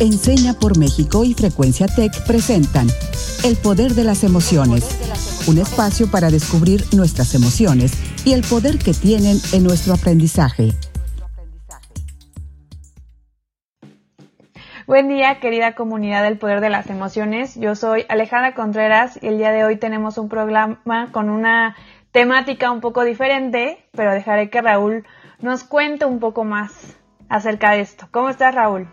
Enseña por México y Frecuencia Tech presentan El Poder de las Emociones, un espacio para descubrir nuestras emociones y el poder que tienen en nuestro aprendizaje. Buen día, querida comunidad del Poder de las Emociones. Yo soy Alejandra Contreras y el día de hoy tenemos un programa con una temática un poco diferente, pero dejaré que Raúl nos cuente un poco más acerca de esto. ¿Cómo estás, Raúl?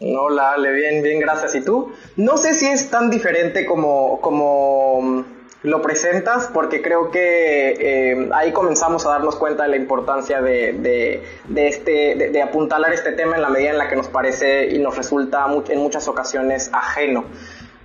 Hola, Ale, bien, bien, gracias. ¿Y tú? No sé si es tan diferente como, como mm, lo presentas, porque creo que eh, ahí comenzamos a darnos cuenta de la importancia de, de, este, de, apuntalar este tema en la medida en la que nos parece y nos resulta en muchas ocasiones ajeno.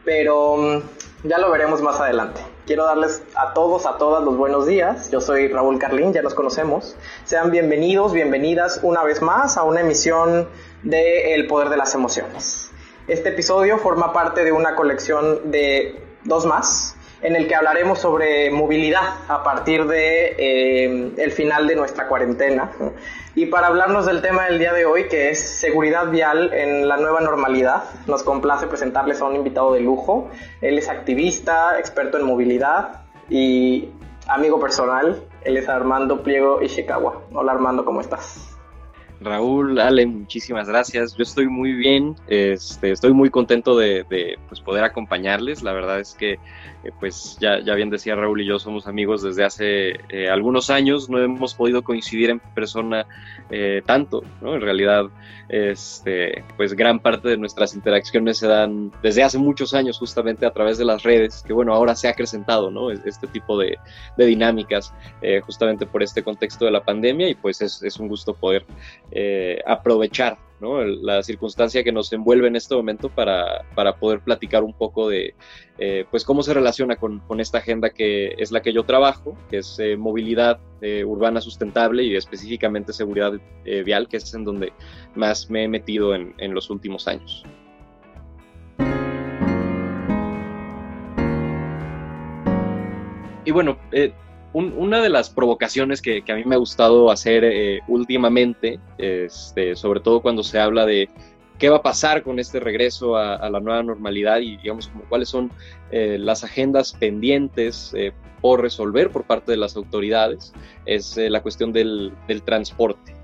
Pero mm, ya lo veremos más adelante. Quiero darles a todos, a todas los buenos días. Yo soy Raúl Carlín, ya nos conocemos. Sean bienvenidos, bienvenidas una vez más a una emisión de El Poder de las Emociones. Este episodio forma parte de una colección de dos más, en el que hablaremos sobre movilidad a partir de eh, el final de nuestra cuarentena. Y para hablarnos del tema del día de hoy, que es seguridad vial en la nueva normalidad, nos complace presentarles a un invitado de lujo. Él es activista, experto en movilidad y amigo personal. Él es Armando Pliego Ishikawa. Hola Armando, ¿cómo estás? Raúl, Ale, muchísimas gracias. Yo estoy muy bien, este, estoy muy contento de, pues, poder acompañarles. La verdad es que, eh, pues ya, ya bien decía Raúl y yo somos amigos desde hace eh, algunos años. No hemos podido coincidir en persona eh, tanto, ¿no? En realidad, este, pues gran parte de nuestras interacciones se dan desde hace muchos años justamente a través de las redes, que bueno, ahora se ha acrecentado, ¿no? Este tipo de, dinámicas justamente por este contexto de la pandemia y pues es, es un gusto poder eh, aprovechar la circunstancia que nos envuelve en este momento para, poder platicar un poco de eh, pues cómo se relaciona con, esta agenda que es la que yo trabajo, que es eh, movilidad urbana sustentable y específicamente seguridad vial, que es en donde más me he metido en, en los últimos años. Y bueno, una de las provocaciones que, a mí me ha gustado hacer eh, últimamente, este, sobre todo cuando se habla de qué va a pasar con este regreso a, la nueva normalidad y digamos como cuáles son eh, las agendas pendientes eh, por resolver por parte de las autoridades, es la cuestión del, transporte.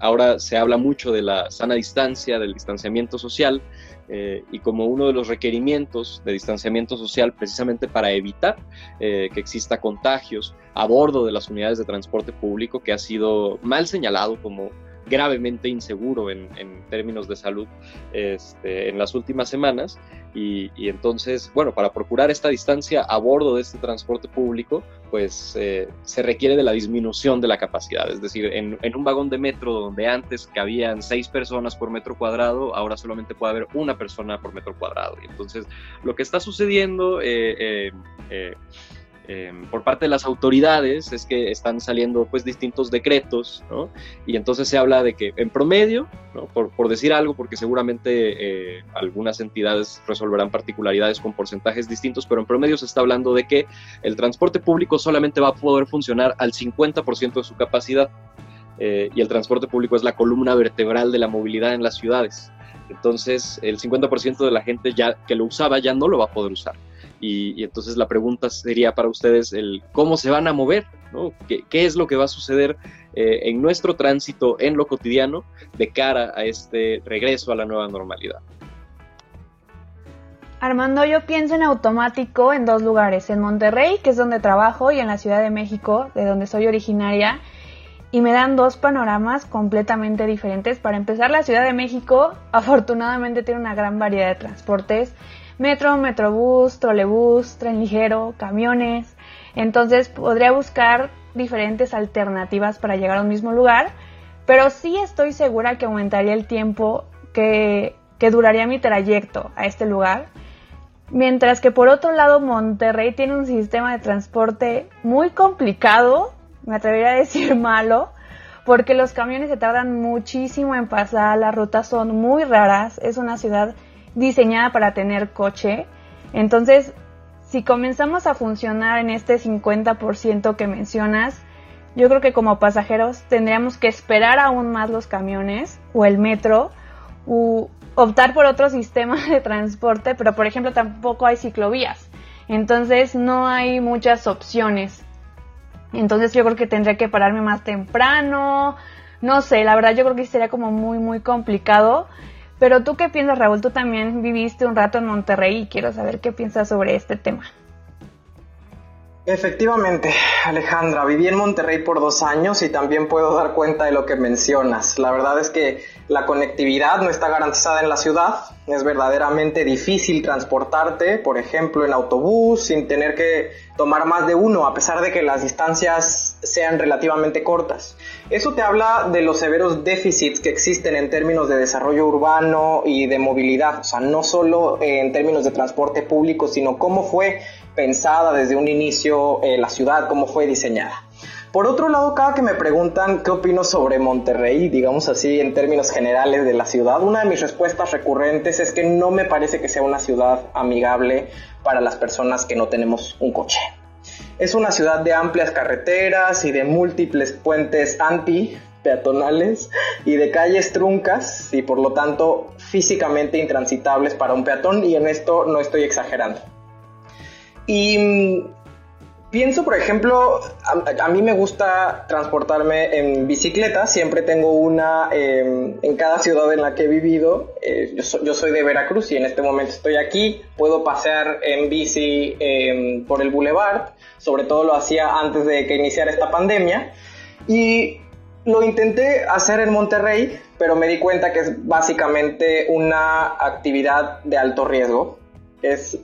ahora se habla mucho de la sana distancia, del distanciamiento social, eh, y como uno de los requerimientos de distanciamiento social precisamente para evitar eh, que exista contagios a bordo de las unidades de transporte público que ha sido mal señalado como gravemente inseguro en, términos de salud este, en las últimas semanas. Y, entonces, bueno, para procurar esta distancia a bordo de este transporte público, pues eh, se requiere de la disminución de la capacidad. Es decir, en, un vagón de metro donde antes cabían seis personas por metro cuadrado, ahora solamente puede haber una persona por metro cuadrado. Y entonces, lo que está sucediendo... Eh, eh, Em, por parte de las autoridades es que están saliendo pues distintos decretos. Y entonces se habla de que en promedio, por, decir algo, porque seguramente eh, algunas entidades resolverán particularidades con porcentajes distintos, pero en promedio se está hablando de que el transporte público solamente va a poder funcionar al 50% de su capacidad. Eh, y el transporte público es la columna vertebral de la movilidad en las ciudades. Entonces, el 50% de la gente ya que lo usaba ya no lo va a poder usar. Y, entonces la pregunta sería para ustedes el cómo se van a mover, ¿no? ¿Qué, es lo que va a suceder eh, en nuestro tránsito, en lo cotidiano, de cara a este regreso a la nueva normalidad? Armando, yo pienso en automático en dos lugares, en Monterrey, que es donde trabajo, y en la Ciudad de México, de donde soy originaria, y me dan dos panoramas completamente diferentes. Para empezar, la Ciudad de México afortunadamente tiene una gran variedad de transportes metro, metrobús, trolebús, tren ligero, camiones. Entonces podría buscar diferentes alternativas para llegar a un mismo lugar, pero sí estoy segura que aumentaría el tiempo que, que duraría mi trayecto a este lugar. Mientras que por otro lado Monterrey tiene un sistema de transporte muy complicado, me atrevería a decir malo, porque los camiones se tardan muchísimo en pasar, las rutas son muy raras, es una ciudad diseñada para tener coche. Entonces, si comenzamos a funcionar en este 50% que mencionas, yo creo que como pasajeros tendríamos que esperar aún más los camiones o el metro o, optar por otro sistema de transporte, pero por ejemplo tampoco hay ciclovías. Entonces no hay muchas opciones. Entonces yo creo que tendría que pararme más temprano. No sé, la verdad yo creo que sería como muy, muy complicado. Pero tú qué piensas, Raúl? Tú también viviste un rato en Monterrey y quiero saber qué piensas sobre este tema. Efectivamente, Alejandra, viví en Monterrey por dos años y también puedo dar cuenta de lo que mencionas. La verdad es que la conectividad no está garantizada en la ciudad. Es verdaderamente difícil transportarte, por ejemplo, en autobús sin tener que tomar más de uno, a pesar de que las distancias sean relativamente cortas. Eso te habla de los severos déficits que existen en términos de desarrollo urbano y de movilidad, o sea, no solo en términos de transporte público, sino cómo fue pensada desde un inicio eh, la ciudad, cómo fue diseñada. Por otro lado, cada que me preguntan qué opino sobre Monterrey, digamos así en términos generales de la ciudad, una de mis respuestas recurrentes es que no me parece que sea una ciudad amigable para las personas que no tenemos un coche. Es una ciudad de amplias carreteras y de múltiples puentes anti peatonales y de calles truncas y por lo tanto físicamente intransitables para un peatón y en esto no estoy exagerando. Y mm, pienso, por ejemplo, a, mí me gusta transportarme en bicicleta, siempre tengo una em, en cada ciudad en la que he vivido. Eh, yo, soy de Veracruz y en este momento estoy aquí, puedo pasear en bici em, por el boulevard, sobre todo lo hacía antes de que iniciara esta pandemia. Y lo intenté hacer en Monterrey, pero me di cuenta que es básicamente una actividad de alto riesgo. Es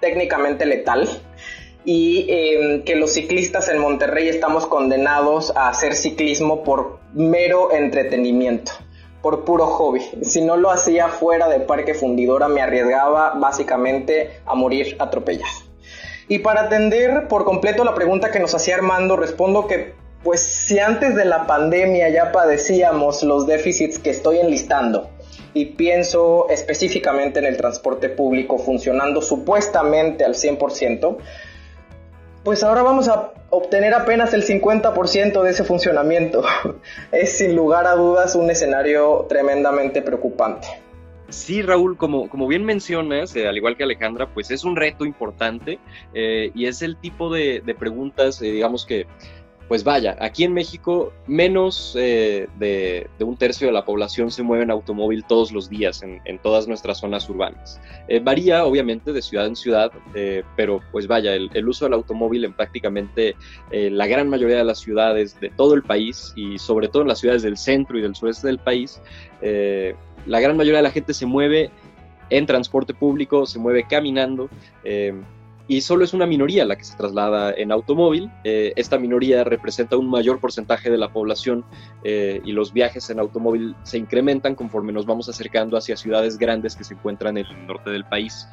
técnicamente letal y em, que los ciclistas en Monterrey estamos condenados a hacer ciclismo por mero entretenimiento, por puro hobby. Si no lo hacía fuera del Parque Fundidora me arriesgaba básicamente a morir atropellado. Y para atender por completo la pregunta que nos hacía Armando, respondo que pues si antes de la pandemia ya padecíamos los déficits que estoy enlistando, y pienso específicamente en el transporte público funcionando supuestamente al 100%, pues ahora vamos a obtener apenas el 50% de ese funcionamiento. es sin lugar a dudas un escenario tremendamente preocupante. Sí, Raúl, como, como bien mencionas, eh, al igual que Alejandra, pues es un reto importante eh, y es el tipo de, preguntas, eh, digamos que pues vaya, aquí en México menos eh, de, un tercio de la población se mueve en automóvil todos los días en, todas nuestras zonas urbanas. Eh, varía obviamente de ciudad en ciudad, eh, pero pues vaya, el, uso del automóvil en prácticamente la gran mayoría de las ciudades de todo el país y sobre todo en las ciudades del centro y del sureste del país, la gran mayoría de la gente se mueve en transporte público, se mueve caminando y solo es una minoría la que se traslada en automóvil. Eh, esta minoría representa un mayor porcentaje de la población eh, y los viajes en automóvil se incrementan conforme nos vamos acercando hacia ciudades grandes que se encuentran en el norte del país.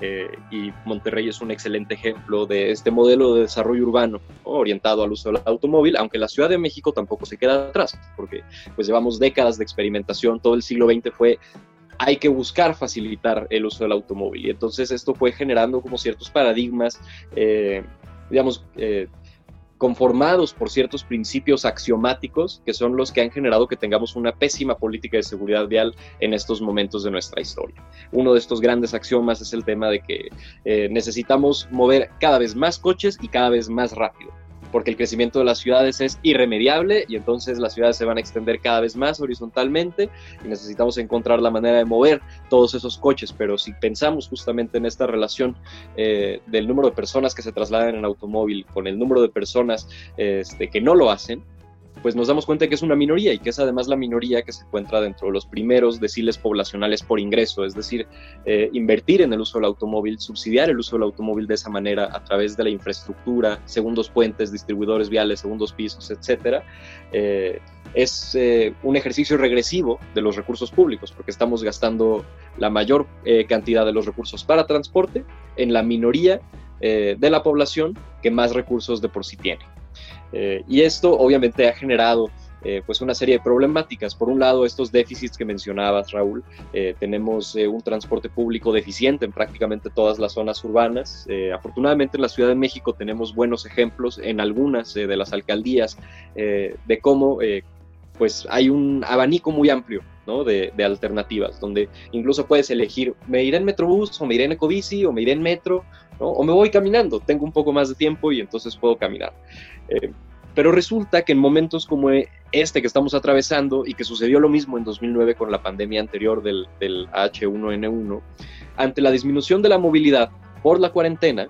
Eh, y Monterrey es un excelente ejemplo de este modelo de desarrollo urbano orientado al uso del automóvil, aunque la Ciudad de México tampoco se queda atrás, porque pues llevamos décadas de experimentación, todo el siglo XX fue hay que buscar facilitar el uso del automóvil. Y entonces esto fue generando como ciertos paradigmas, eh, digamos, eh, conformados por ciertos principios axiomáticos que son los que han generado que tengamos una pésima política de seguridad vial en estos momentos de nuestra historia. Uno de estos grandes axiomas es el tema de que eh, necesitamos mover cada vez más coches y cada vez más rápido porque el crecimiento de las ciudades es irremediable y entonces las ciudades se van a extender cada vez más horizontalmente y necesitamos encontrar la manera de mover todos esos coches, pero si pensamos justamente en esta relación eh, del número de personas que se trasladan en automóvil con el número de personas este, que no lo hacen, pues nos damos cuenta que es una minoría y que es además la minoría que se encuentra dentro de los primeros deciles poblacionales por ingreso, es decir, eh, invertir en el uso del automóvil, subsidiar el uso del automóvil de esa manera a través de la infraestructura, segundos puentes, distribuidores viales, segundos pisos, etcétera, eh, es eh, un ejercicio regresivo de los recursos públicos, porque estamos gastando la mayor cantidad de los recursos para transporte en la minoría de la población que más recursos de por sí tiene. Eh, y esto obviamente ha generado eh, pues una serie de problemáticas. Por un lado, estos déficits que mencionabas, Raúl, eh, tenemos un transporte público deficiente en prácticamente todas las zonas urbanas. afortunadamente en la Ciudad de México tenemos buenos ejemplos en algunas de las alcaldías de cómo pues hay un abanico muy amplio ¿no? de, alternativas, donde incluso puedes elegir, me iré en Metrobús o me iré en Ecobici o me iré en metro, o me voy caminando, tengo un poco más de tiempo y entonces puedo caminar. Eh, pero resulta que en momentos como este que estamos atravesando y que sucedió lo mismo en 2009 con la pandemia anterior del, del H1N1, ante la disminución de la movilidad por la cuarentena,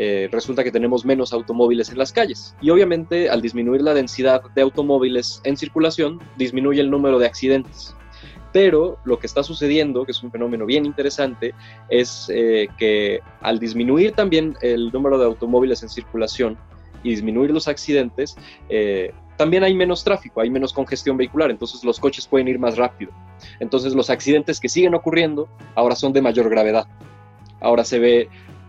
eh, resulta que tenemos menos automóviles en las calles. Y obviamente al disminuir la densidad de automóviles en circulación, disminuye el número de accidentes. Pero lo que está sucediendo, que es un fenómeno bien interesante, es eh, que al disminuir también el número de automóviles en circulación y disminuir los accidentes, eh, también hay menos tráfico, hay menos congestión vehicular, entonces los coches pueden ir más rápido. Entonces los accidentes que siguen ocurriendo ahora son de mayor gravedad. Ahora se ve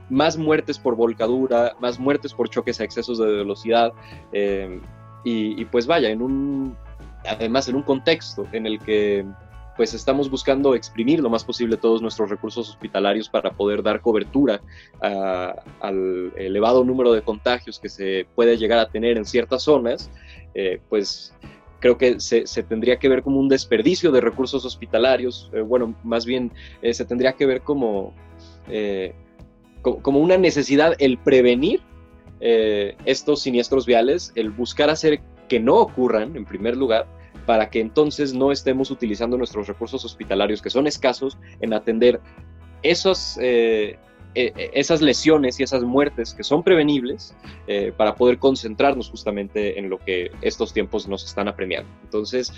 más muertes por volcadura, más muertes por choques a excesos de velocidad. Eh, y, pues vaya, en un, además en un contexto en el que pues estamos buscando exprimir lo más posible todos nuestros recursos hospitalarios para poder dar cobertura al elevado número de contagios que se puede llegar a tener en ciertas zonas, eh, pues creo que se, tendría que ver como un desperdicio de recursos hospitalarios, eh, bueno, más bien se tendría que ver como como una necesidad el prevenir eh, estos siniestros viales, el buscar hacer que no ocurran en primer lugar, para que entonces no estemos utilizando nuestros recursos hospitalarios, que son escasos, en atender esos, eh, e, e, esas lesiones y esas muertes que son prevenibles eh, para poder concentrarnos justamente en lo que estos tiempos nos están apremiando. Entonces,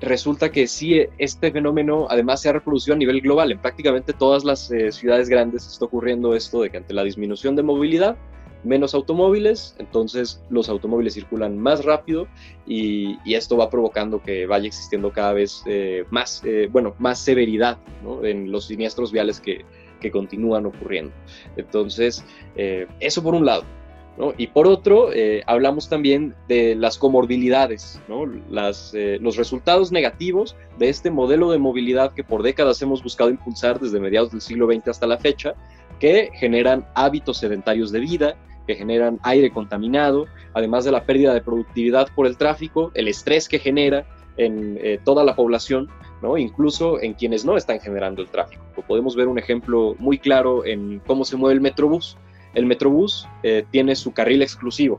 resulta que sí, este fenómeno además se ha reproducido a nivel global. En prácticamente todas las eh, ciudades grandes está ocurriendo esto de que ante la disminución de movilidad, menos automóviles, entonces los automóviles circulan más rápido y, esto va provocando que vaya existiendo cada vez eh, más, eh, bueno, más severidad en los siniestros viales que continúan ocurriendo. Entonces, eso por un lado. Y por otro, eh, hablamos también de las comorbilidades, eh, los resultados negativos de este modelo de movilidad que por décadas hemos buscado impulsar desde mediados del siglo XX hasta la fecha, que generan hábitos sedentarios de vida, que generan aire contaminado, además de la pérdida de productividad por el tráfico, el estrés que genera en eh, toda la población, incluso en quienes no están generando el tráfico. Podemos ver un ejemplo muy claro en cómo se mueve el Metrobús. El Metrobús eh, tiene su carril exclusivo,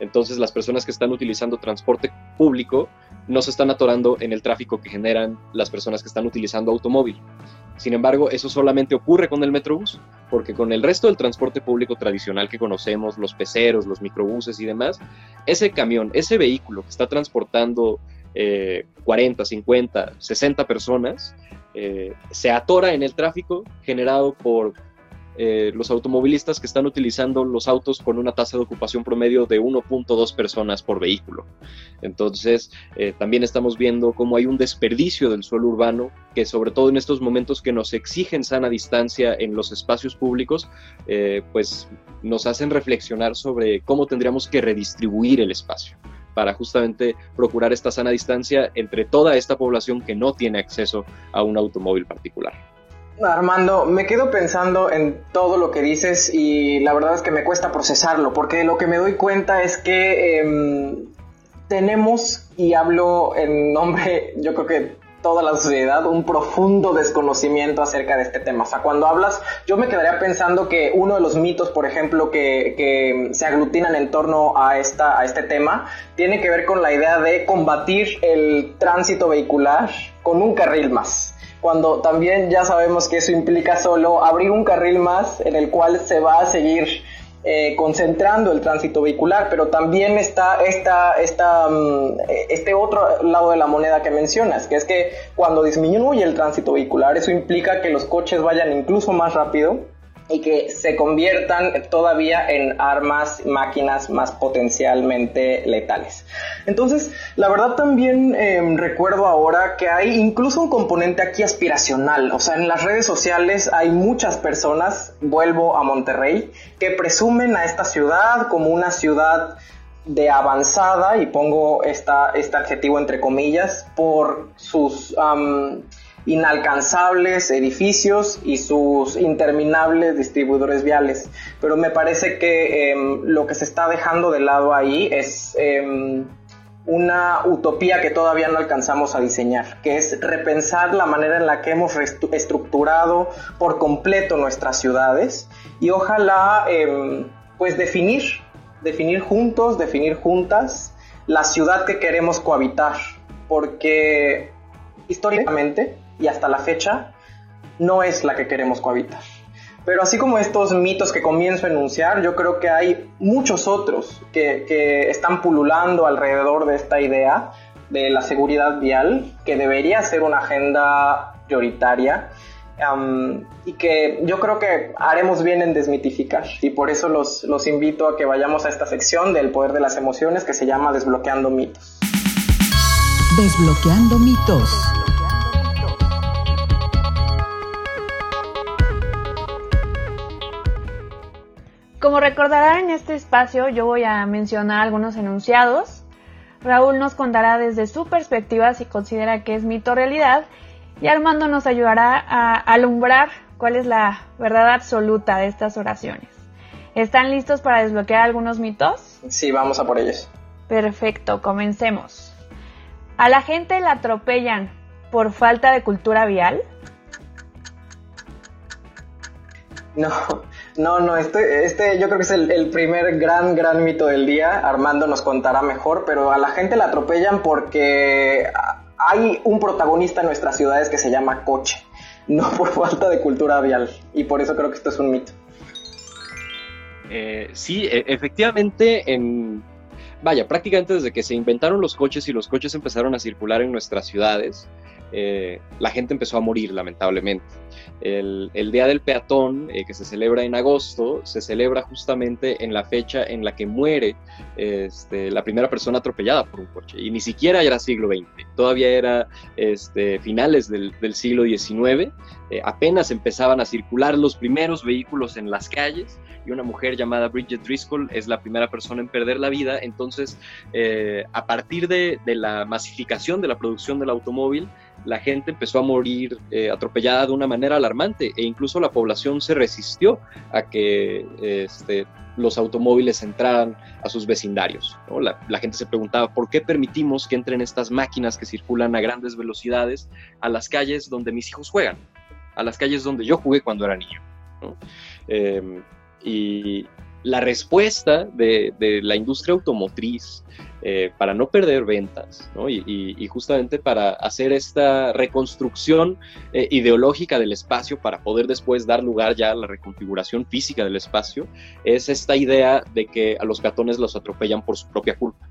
entonces las personas que están utilizando transporte público no se están atorando en el tráfico que generan las personas que están utilizando automóvil. Sin embargo, eso solamente ocurre con el Metrobús, porque con el resto del transporte público tradicional que conocemos, los peceros, los microbuses y demás, ese camión, ese vehículo que está transportando 40, 50, 60 personas, eh, se atora en el tráfico generado por eh, los automovilistas que están utilizando los autos con una tasa de ocupación promedio de 1.2 personas por vehículo. Entonces, eh, también estamos viendo cómo hay un desperdicio del suelo urbano que sobre todo en estos momentos que nos exigen sana distancia en los espacios públicos, eh, pues nos hacen reflexionar sobre cómo tendríamos que redistribuir el espacio para justamente procurar esta sana distancia entre toda esta población que no tiene acceso a un automóvil particular. Armando, me quedo pensando en todo lo que dices y la verdad es que me cuesta procesarlo, porque lo que me doy cuenta es que em, tenemos, y hablo en nombre, yo creo que toda la sociedad, un profundo desconocimiento acerca de este tema. O sea, cuando hablas, yo me quedaría pensando que uno de los mitos, por ejemplo, que, que se aglutinan en torno a, esta, a este tema, tiene que ver con la idea de combatir el tránsito vehicular con un carril más cuando también ya sabemos que eso implica solo abrir un carril más en el cual se va a seguir eh, concentrando el tránsito vehicular, pero también está esta, esta, mm, este otro lado de la moneda que mencionas, que es que cuando disminuye el tránsito vehicular, eso implica que los coches vayan incluso más rápido y que se conviertan todavía en armas, máquinas más potencialmente letales. Entonces, la verdad también em, recuerdo ahora que hay incluso un componente aquí aspiracional, o sea, en las redes sociales hay muchas personas, vuelvo a Monterrey, que presumen a esta ciudad como una ciudad de avanzada, y pongo esta, este adjetivo entre comillas, por sus inalcanzables edificios y sus interminables distribuidores viales. Pero me parece que em, lo que se está dejando de lado ahí es em, una utopía que todavía no alcanzamos a diseñar, que es repensar la manera en la que hemos estructurado por completo nuestras ciudades y ojalá em, pues definir, definir juntos, definir juntas la ciudad que queremos cohabitar, porque históricamente y hasta la fecha no es la que queremos cohabitar. Pero así como estos mitos que comienzo a enunciar, yo creo que hay muchos otros que, están pululando alrededor de esta idea de la seguridad vial, que debería ser una agenda prioritaria y que yo creo que haremos bien en desmitificar. Y por eso los, los invito a que vayamos a esta sección del poder de las emociones que se llama Desbloqueando mitos. Desbloqueando mitos. Como recordarán en este espacio yo voy a mencionar algunos enunciados. Raúl nos contará desde su perspectiva si considera que es mito realidad y Armando nos ayudará a alumbrar cuál es la verdad absoluta de estas oraciones. ¿Están listos para desbloquear algunos mitos? Sí, vamos a por ellos. Perfecto, comencemos. ¿A la gente la atropellan por falta de cultura vial? No, no, no, este, este yo creo que es el, primer gran, gran mito del día. Armando nos contará mejor, pero a la gente la atropellan porque hay un protagonista en nuestras ciudades que se llama coche, no por falta de cultura vial. Y por eso creo que esto es un mito. Eh, sí, e, efectivamente, en, vaya, prácticamente desde que se inventaron los coches y los coches empezaron a circular en nuestras ciudades, eh, la gente empezó a morir, lamentablemente. El, Día del Peatón, eh, que se celebra en agosto, se celebra justamente en la fecha en la que muere este, la primera persona atropellada por un coche. Y ni siquiera era siglo XX, todavía era este, finales del, siglo XIX. Eh, apenas empezaban a circular los primeros vehículos en las calles y una mujer llamada Bridget Driscoll es la primera persona en perder la vida. Entonces, a partir de, de la masificación de la producción del automóvil, la gente empezó a morir eh, atropellada de una manera alarmante e incluso la población se resistió a que este, los automóviles entraran a sus vecindarios. La, gente se preguntaba por qué permitimos que entren estas máquinas que circulan a grandes velocidades a las calles donde mis hijos juegan, a las calles donde yo jugué cuando era niño. Em, y la respuesta de, de la industria automotriz eh, para no perder ventas y, justamente para hacer esta reconstrucción eh, ideológica del espacio para poder después dar lugar ya a la reconfiguración física del espacio, es esta idea de que a los gatones los atropellan por su propia culpa.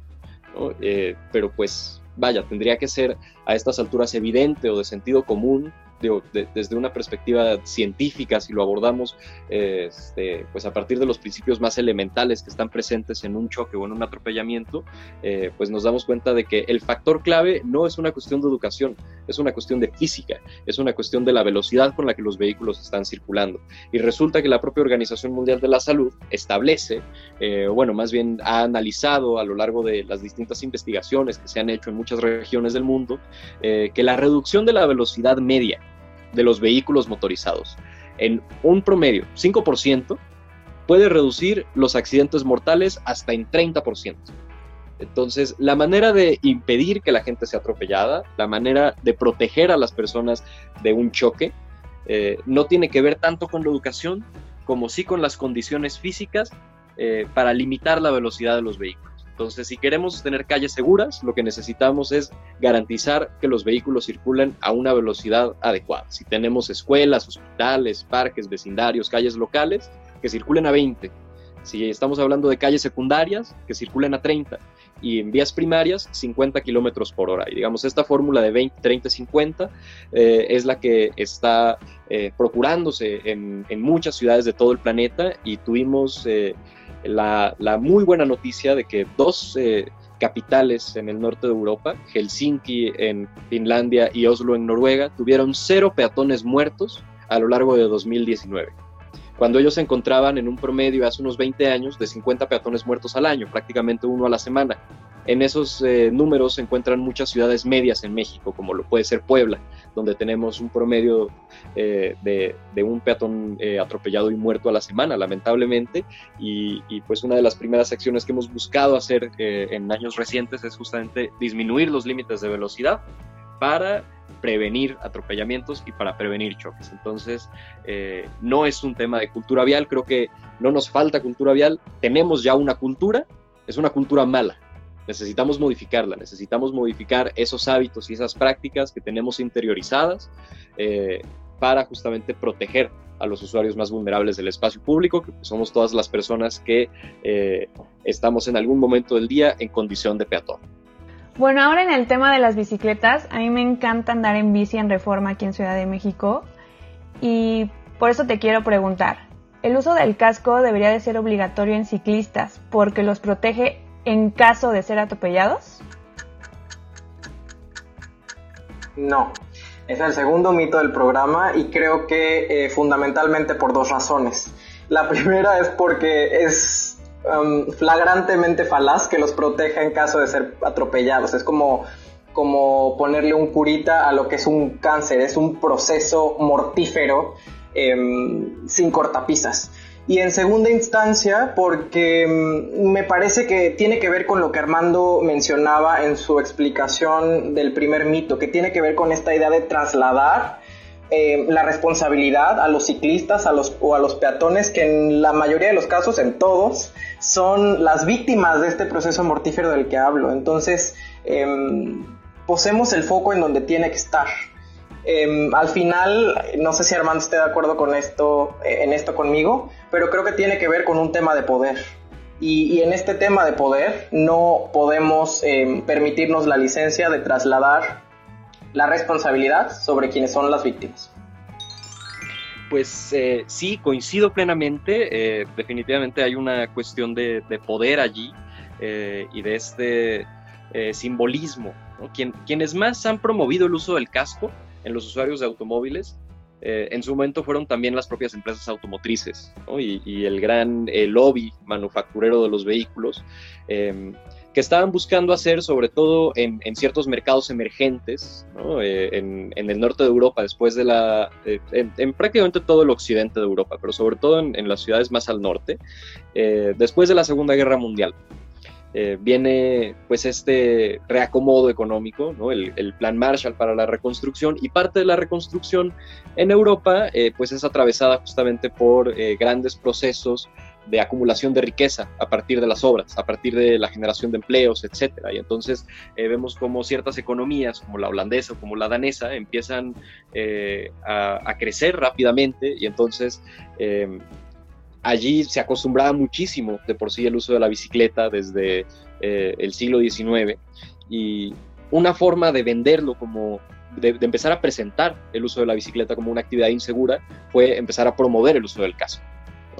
Eh, pero pues vaya, tendría que ser a estas alturas evidente o de sentido común desde una perspectiva científica, si lo abordamos este, pues a partir de los principios más elementales que están presentes en un choque o en un atropellamiento, eh, pues nos damos cuenta de que el factor clave no es una cuestión de educación, es una cuestión de física, es una cuestión de la velocidad con la que los vehículos están circulando. Y resulta que la propia Organización Mundial de la Salud establece, eh, bueno, más bien ha analizado a lo largo de las distintas investigaciones que se han hecho en muchas regiones del mundo, eh, que la reducción de la velocidad media de los vehículos motorizados. En un promedio, 5%, puede reducir los accidentes mortales hasta en 30%. Entonces, la manera de impedir que la gente sea atropellada, la manera de proteger a las personas de un choque, eh, no tiene que ver tanto con la educación como sí con las condiciones físicas eh, para limitar la velocidad de los vehículos. Entonces, si queremos tener calles seguras, lo que necesitamos es garantizar que los vehículos circulen a una velocidad adecuada. Si tenemos escuelas, hospitales, parques, vecindarios, calles locales, que circulen a 20. Si estamos hablando de calles secundarias, que circulen a 30. Y en vías primarias, 50 kilómetros por hora. Y digamos, esta fórmula de 20, 30, 50 es la que está eh, procurándose en, muchas ciudades de todo el planeta y tuvimos eh, la, muy buena noticia de que dos eh, capitales en el norte de Europa, Helsinki en Finlandia y Oslo en Noruega, tuvieron cero peatones muertos a lo largo de 2019. Cuando ellos se encontraban en un promedio hace unos 20 años de 50 peatones muertos al año, prácticamente uno a la semana. En esos eh, números se encuentran muchas ciudades medias en México, como lo puede ser Puebla, donde tenemos un promedio eh, de, un peatón eh, atropellado y muerto a la semana, lamentablemente, y, pues una de las primeras acciones que hemos buscado hacer en años recientes es justamente disminuir los límites de velocidad para prevenir atropellamientos y para prevenir choques. Entonces, no es un tema de cultura vial, creo que no nos falta cultura vial, tenemos ya una cultura, es una cultura mala, necesitamos modificarla, necesitamos modificar esos hábitos y esas prácticas que tenemos interiorizadas eh, para justamente proteger a los usuarios más vulnerables del espacio público, que somos todas las personas que eh, estamos en algún momento del día en condición de peatón. Bueno, ahora en el tema de las bicicletas, a mí me encanta andar en bici en reforma aquí en Ciudad de México y por eso te quiero preguntar, ¿el uso del casco debería de ser obligatorio en ciclistas porque los protege en caso de ser atropellados? No, es el segundo mito del programa y creo que eh, fundamentalmente por dos razones. La primera es porque es um, flagrantemente falaz que los proteja en caso de ser atropellados. Es como, como ponerle un curita a lo que es un cáncer, es un proceso mortífero em, sin cortapisas y en segunda instancia porque mm, me parece que tiene que ver con lo que Armando mencionaba en su explicación del primer mito, que tiene que ver con esta idea de trasladar eh, la responsabilidad a los ciclistas a los, o a los peatones, que en la mayoría de los casos, en todos, son las víctimas de este proceso mortífero del que hablo. Entonces, em, posemos el foco en donde tiene que estar. Em, al final, no sé si Armando esté de acuerdo con esto, eh, en esto conmigo, pero creo que tiene que ver con un tema de poder. Y, en este tema de poder no podemos em, permitirnos la licencia de trasladar la responsabilidad sobre quienes son las víctimas. Pues eh, sí, coincido plenamente. Eh, definitivamente hay una cuestión de, poder allí y de este simbolismo. quienes más han promovido el uso del casco en los usuarios de automóviles, eh, en su momento fueron también las propias empresas automotrices y, el gran lobby manufacturero de los vehículos, em, que estaban buscando hacer, sobre todo en, ciertos mercados emergentes, eh, en, el norte de Europa, después de la, eh, en, prácticamente todo el occidente de Europa, pero sobre todo en, las ciudades más al norte, después de la Segunda Guerra Mundial. Eh, viene pues este reacomodo económico, ¿no? el, plan Marshall para la reconstrucción y parte de la reconstrucción en Europa eh, pues es atravesada justamente por eh, grandes procesos de acumulación de riqueza a partir de las obras, a partir de la generación de empleos, etcétera. Y entonces vemos como ciertas economías, como la holandesa o como la danesa, empiezan a, a, crecer rápidamente y entonces allí se acostumbraba muchísimo de por sí el uso de la bicicleta desde eh, el siglo XIX y una forma de venderlo como de, empezar a presentar el uso de la bicicleta como una actividad insegura fue empezar a promover el uso del casco.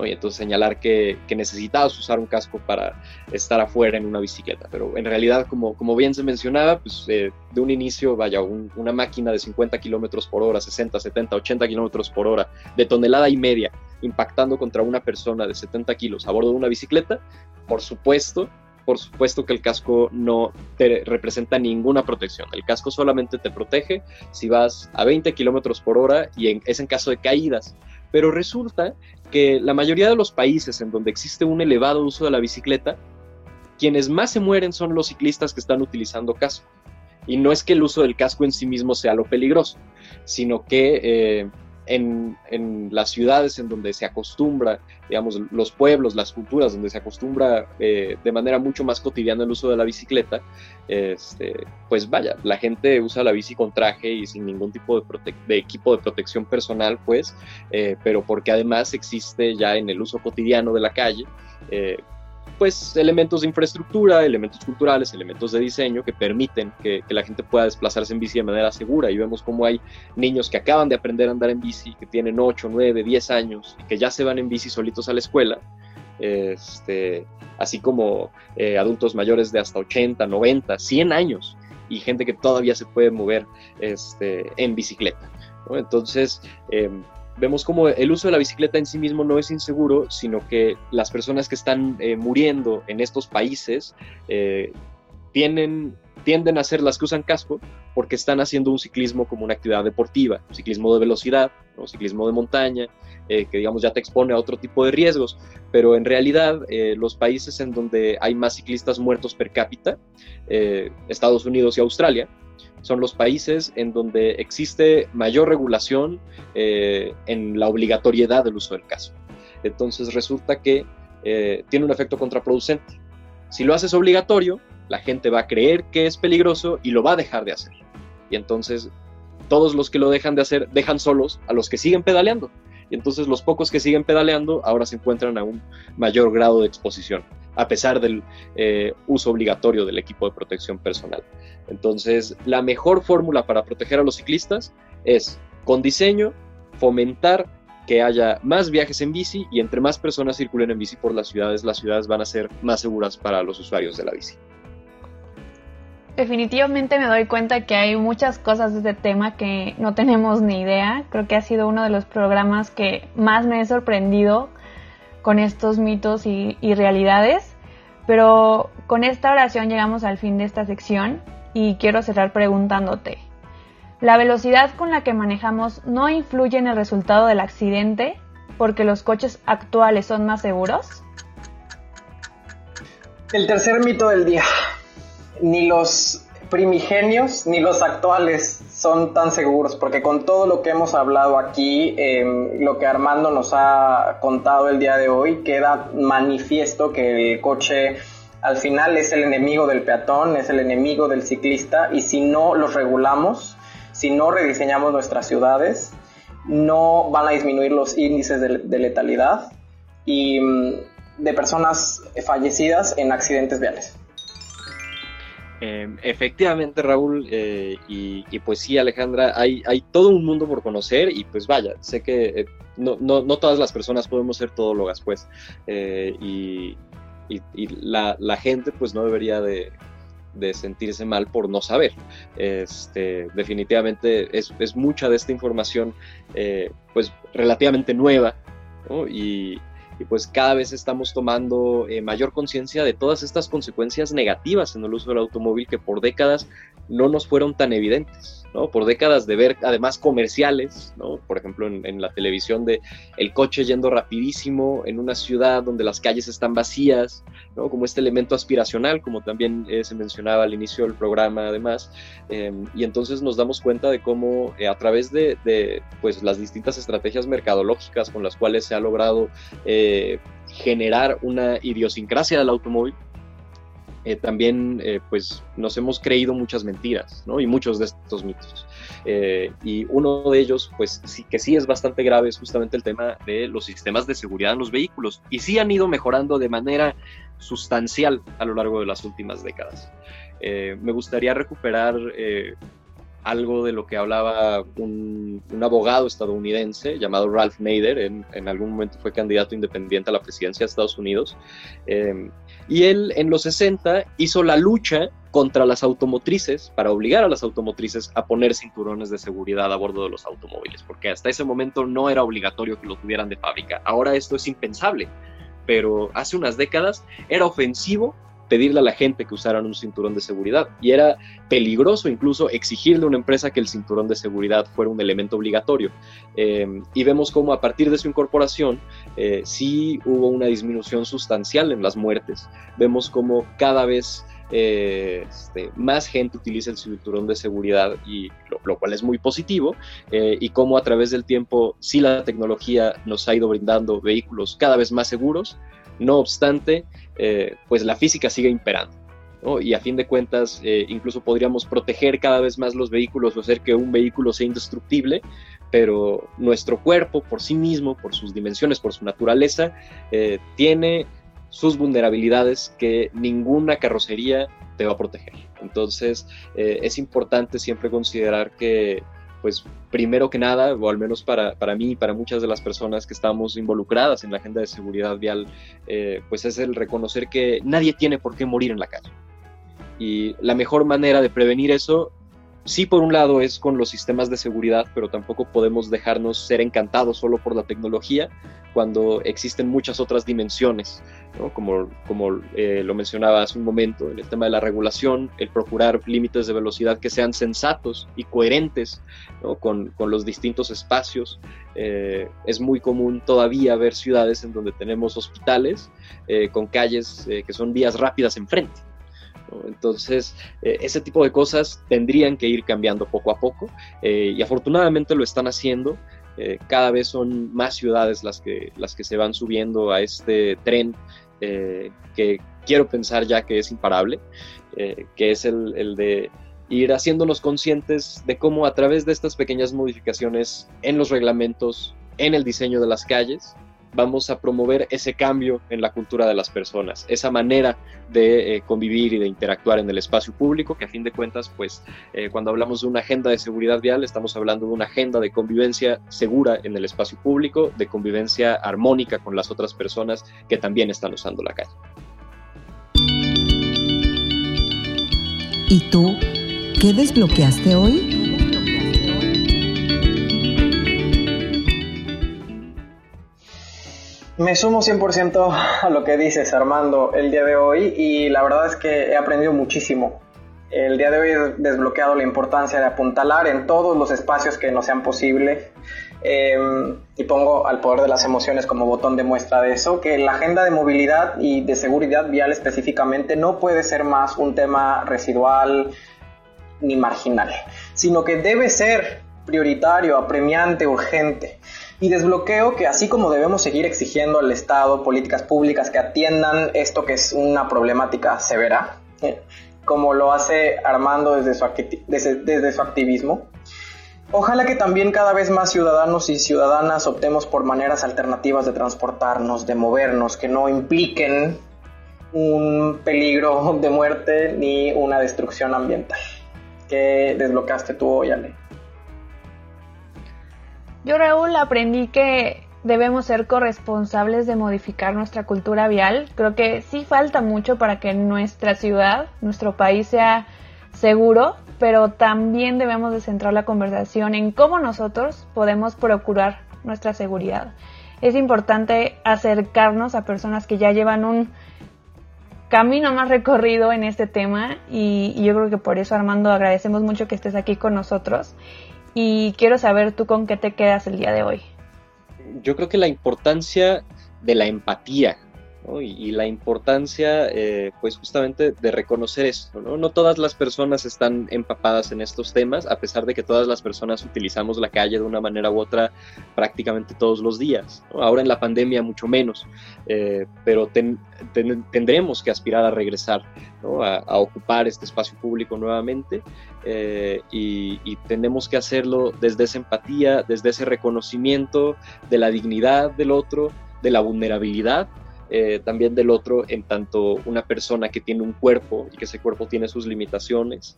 Y entonces señalar que, necesitabas usar un casco para estar afuera en una bicicleta. Pero en realidad, como, como bien se mencionaba, pues eh, de un inicio, vaya, una máquina de 50 kilómetros por hora, 60, 70, 80 kilómetros por hora, de tonelada y media, impactando contra una persona de 70 kilos a bordo de una bicicleta, por supuesto, por supuesto que el casco no te representa ninguna protección. El casco solamente te protege si vas a 20 kilómetros por hora y es en caso de caídas. Pero resulta que la mayoría de los países en donde existe un elevado uso de la bicicleta, quienes más se mueren son los ciclistas que están utilizando casco. Y no es que el uso del casco en sí mismo sea lo peligroso, sino que eh, en, las ciudades en donde se acostumbra, digamos, los pueblos, las culturas, donde se acostumbra eh, de manera mucho más cotidiana el uso de la bicicleta, este, pues vaya, la gente usa la bici con traje y sin ningún tipo de, equipo de protección personal, pues, eh, pero porque además existe ya en el uso cotidiano de la calle, eh, pues elementos de infraestructura, elementos culturales, elementos de diseño que permiten que, la gente pueda desplazarse en bici de manera segura. Y vemos cómo hay niños que acaban de aprender a andar en bici, que tienen 8, 9, 10 años y que ya se van en bici solitos a la escuela. Este, así como eh, adultos mayores de hasta 80, 90, 100 años y gente que todavía se puede mover este, en bicicleta. Entonces, em, vemos como el uso de la bicicleta en sí mismo no es inseguro, sino que las personas que están eh, muriendo en estos países, eh, tienden a ser las que usan casco porque están haciendo un ciclismo como una actividad deportiva, ciclismo de velocidad, un ciclismo de montaña, eh, que digamos ya te expone a otro tipo de riesgos, pero en realidad eh, los países en donde hay más ciclistas muertos per cápita, eh, Estados Unidos y Australia, son los países en donde existe mayor regulación en la obligatoriedad del uso del casco. Entonces resulta que tiene un efecto contraproducente. Si lo haces obligatorio, la gente va a creer que es peligroso y lo va a dejar de hacer. Y entonces todos los que lo dejan de hacer dejan solos a los que siguen pedaleando. Y entonces los pocos que siguen pedaleando ahora se encuentran a un mayor grado de exposición, a pesar del eh, uso obligatorio del equipo de protección personal. Entonces, la mejor fórmula para proteger a los ciclistas es, con diseño, fomentar que haya más viajes en bici y entre más personas circulen en bici por las ciudades, las ciudades van a ser más seguras para los usuarios de la bici definitivamente me doy cuenta que hay muchas cosas de este tema que no tenemos ni idea. Creo que ha sido uno de los programas que más me he sorprendido con estos mitos y, realidades. Pero con esta oración llegamos al fin de esta sección y quiero cerrar preguntándote, ¿la velocidad con la que manejamos no influye en el resultado del accidente porque los coches actuales son más seguros? El tercer mito del día ni los primigenios ni los actuales son tan seguros, porque con todo lo que hemos hablado aquí, em, lo que Armando nos ha contado el día de hoy, queda manifiesto que el coche al final es el enemigo del peatón, es el enemigo del ciclista, y si no los regulamos, si no rediseñamos nuestras ciudades, no van a disminuir los índices de, letalidad y mm, de personas fallecidas en accidentes viales. Em, efectivamente, Raúl, eh, y, pues sí, Alejandra, hay, hay todo un mundo por conocer y pues vaya, sé que eh, no, no, no, todas las personas podemos ser todólogas, pues, eh, y, y, la, la, gente pues no debería de, de, sentirse mal por no saber. Este, definitivamente es, es mucha de esta información pues relativamente nueva, ¿no? Y, y pues cada vez estamos tomando eh, mayor conciencia de todas estas consecuencias negativas en el uso del automóvil que por décadas no nos fueron tan evidentes. Por décadas de ver además comerciales, ¿no? Por ejemplo, en, la televisión de el coche yendo rapidísimo en una ciudad donde las calles están vacías, ¿no? Como este elemento aspiracional, como también eh, se mencionaba al inicio del programa además. Em, y entonces nos damos cuenta de cómo eh, a través de, pues, las distintas estrategias mercadológicas con las cuales se ha logrado generar una idiosincrasia del automóvil, eh, también eh, pues nos hemos creído muchas mentiras, ¿no? Y muchos de estos mitos. Eh, y uno de ellos, pues sí que sí es bastante grave, es justamente el tema de los sistemas de seguridad en los vehículos. Y sí han ido mejorando de manera sustancial a lo largo de las últimas décadas. me gustaría recuperar algo de lo que hablaba un, abogado estadounidense llamado Ralph Nader, en, en, algún momento fue candidato independiente a la presidencia de Estados Unidos, y él en los 60 hizo la lucha contra las automotrices para obligar a las automotrices a poner cinturones de seguridad a bordo de los automóviles, porque hasta ese momento no era obligatorio que lo tuvieran de fábrica. Ahora esto es impensable, pero hace unas décadas era ofensivo pedirle a la gente que usaran un cinturón de seguridad. Y era peligroso incluso exigirle a una empresa que el cinturón de seguridad fuera un elemento obligatorio. Em, y vemos cómo a partir de su incorporación eh, sí hubo una disminución sustancial en las muertes. Vemos cómo cada vez eh, este, más gente utiliza el cinturón de seguridad y lo, cual es muy positivo eh, y cómo a través del tiempo sí la tecnología nos ha ido brindando vehículos cada vez más seguros no obstante eh, pues la física sigue imperando. Y a fin de cuentas, eh, incluso podríamos proteger cada vez más los vehículos o hacer que un vehículo sea indestructible, pero nuestro cuerpo por sí mismo, por sus dimensiones, por su naturaleza, eh, tiene sus vulnerabilidades que ninguna carrocería te va a proteger. Entonces, es importante siempre considerar que pues primero que nada, o al menos para, para mí y para muchas de las personas que estamos involucradas en la agenda de seguridad vial, eh, pues es el reconocer que nadie tiene por qué morir en la calle. Y la mejor manera de prevenir eso sí, por un lado es con los sistemas de seguridad, pero tampoco podemos dejarnos ser encantados solo por la tecnología cuando existen muchas otras dimensiones, como, como eh, lo mencionaba hace un momento, en el tema de la regulación, el procurar límites de velocidad que sean sensatos y coherentes con, con, los distintos espacios. Eh, es muy común todavía ver ciudades en donde tenemos hospitales eh, con calles que son vías rápidas enfrente. Entonces, eh, ese tipo de cosas tendrían que ir cambiando poco a poco eh, y afortunadamente lo están haciendo. Eh, cada vez son más ciudades las que, las que se van subiendo a este tren que quiero pensar ya que es imparable, que es el, el de ir haciéndonos conscientes de cómo a través de estas pequeñas modificaciones en los reglamentos, en el diseño de las calles, vamos a promover ese cambio en la cultura de las personas, esa manera de eh, convivir y de interactuar en el espacio público, que a fin de cuentas, pues eh, cuando hablamos de una agenda de seguridad vial, estamos hablando de una agenda de convivencia segura en el espacio público, de convivencia armónica con las otras personas que también están usando la calle. ¿Y tú qué desbloqueaste hoy? Me sumo 100% a lo que dices, Armando, el día de hoy y la verdad es que he aprendido muchísimo. El día de hoy he desbloqueado la importancia de apuntalar en todos los espacios que nos sean posible em, y pongo al poder de las emociones como botón de muestra de eso, que la agenda de movilidad y de seguridad vial específicamente no puede ser más un tema residual ni marginal, sino que debe ser prioritario, apremiante, urgente y desbloqueo que así como debemos seguir exigiendo al Estado políticas públicas que atiendan esto que es una problemática severa, eh, como lo hace Armando desde su, desde, su activismo, Ojalá que también cada vez más ciudadanos y ciudadanas optemos por maneras alternativas de transportarnos, de movernos, que no impliquen un peligro de muerte ni una destrucción ambiental. ¿Qué desbloqueaste tú hoy, Ale? Yo, Raúl, aprendí que debemos ser corresponsables de modificar nuestra cultura vial. Creo que sí falta mucho para que nuestra ciudad, nuestro país sea seguro, pero también debemos de centrar la conversación en cómo nosotros podemos procurar nuestra seguridad. Es importante acercarnos a personas que ya llevan un camino más recorrido en este tema y, y yo creo que por eso Armando agradecemos mucho que estés aquí con nosotros y quiero saber tú con qué te quedas el día de hoy. Yo creo que la importancia de la empatía y, la importancia, eh, pues justamente de reconocer esto, ¿no? No todas las personas están empapadas en estos temas, a pesar de que todas las personas utilizamos la calle de una manera u otra prácticamente todos los días. Ahora en la pandemia mucho menos, eh, pero tendremos que aspirar a regresar, a, ocupar este espacio público nuevamente eh, y, y tenemos que hacerlo desde esa empatía, desde ese reconocimiento de la dignidad del otro, de la vulnerabilidad eh, también del otro en tanto una persona que tiene un cuerpo y que ese cuerpo tiene sus limitaciones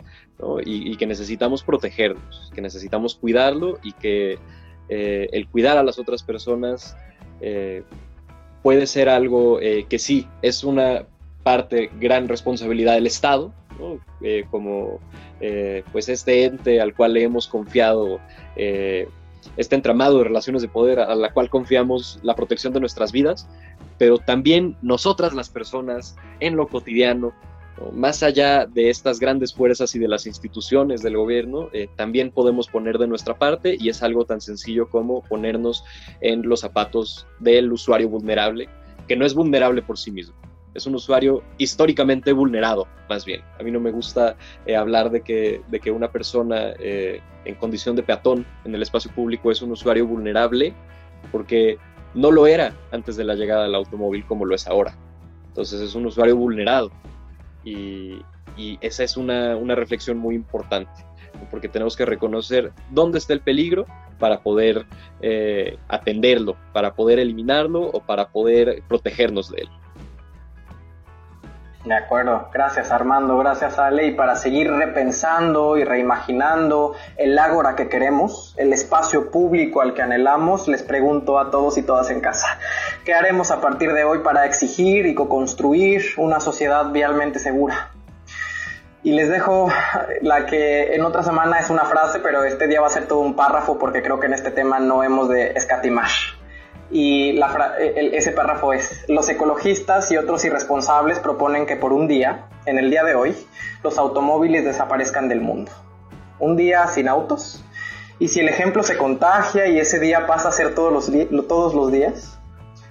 y, que necesitamos protegernos, que necesitamos cuidarlo y que eh, el cuidar a las otras personas eh, puede ser algo que sí es una parte, gran responsabilidad del Estado, como pues este ente al cual le hemos confiado este entramado de relaciones de poder a la cual confiamos la protección de nuestras vidas, pero también nosotras las personas en lo cotidiano, más allá de estas grandes fuerzas y de las instituciones del gobierno, eh, también podemos poner de nuestra parte y es algo tan sencillo como ponernos en los zapatos del usuario vulnerable, que no es vulnerable por sí mismo. Es un usuario históricamente vulnerado, más bien. A mí no me gusta eh, hablar de que, de que una persona eh, en condición de peatón en el espacio público es un usuario vulnerable, porque no lo era antes de la llegada del automóvil como lo es ahora. Entonces es un usuario vulnerado y, esa es una, reflexión muy importante, porque tenemos que reconocer dónde está el peligro para poder eh, atenderlo, para poder eliminarlo o para poder protegernos de él. De acuerdo, gracias Armando, gracias Ale. Y para seguir repensando y reimaginando el ágora que queremos, el espacio público al que anhelamos, les pregunto a todos y todas en casa, ¿qué haremos a partir de hoy para exigir y co-construir una sociedad vialmente segura? Y les dejo la que en otra semana es una frase, pero este día va a ser todo un párrafo porque creo que en este tema no hemos de escatimar. Y ese párrafo es, los ecologistas y otros irresponsables proponen que por un día, en el día de hoy, los automóviles desaparezcan del mundo. Un día sin autos. Y si el ejemplo se contagia y ese día pasa a ser todos los, todos los días,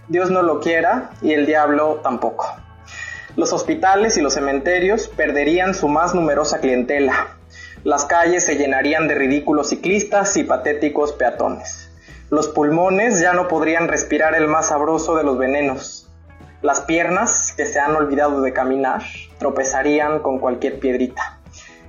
Dios no lo quiera y el diablo tampoco. Los hospitales y los cementerios perderían su más numerosa clientela. Las calles se llenarían de ridículos ciclistas y patéticos peatones. Los pulmones ya no podrían respirar el más sabroso de los venenos. Las piernas, que se han olvidado de caminar, tropezarían con cualquier piedrita.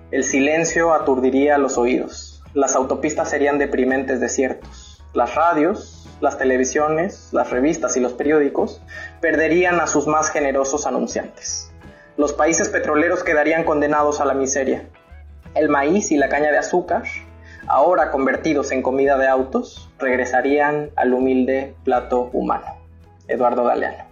El silencio aturdiría los oídos. Las autopistas serían deprimentes desiertos. Las radios, las televisiones, las revistas y los periódicos perderían a sus más generosos anunciantes. Los países petroleros quedarían condenados a la miseria. El maíz y la caña de azúcar, ahora convertidos en comida de autos, regresarían al humilde plato humano. Eduardo Galeano.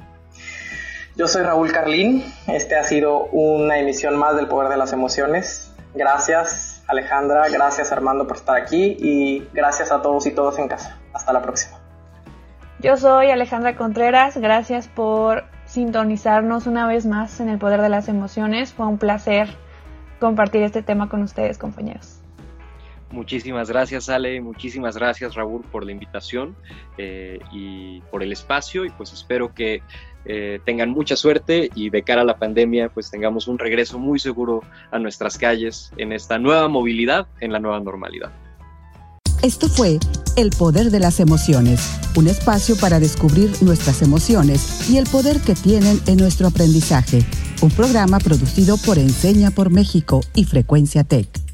Yo soy Raúl Carlín, este ha sido una emisión más del Poder de las Emociones. Gracias Alejandra, gracias Armando por estar aquí y gracias a todos y todas en casa. Hasta la próxima. Yo soy Alejandra Contreras, gracias por sintonizarnos una vez más en el poder de las emociones. Fue un placer compartir este tema con ustedes, compañeros. Muchísimas gracias Ale, muchísimas gracias Raúl por la invitación eh, y por el espacio y pues espero que eh, tengan mucha suerte y de cara a la pandemia pues tengamos un regreso muy seguro a nuestras calles en esta nueva movilidad, en la nueva normalidad. Esto fue El Poder de las Emociones, un espacio para descubrir nuestras emociones y el poder que tienen en nuestro aprendizaje. Un programa producido por Enseña por México y Frecuencia Tech.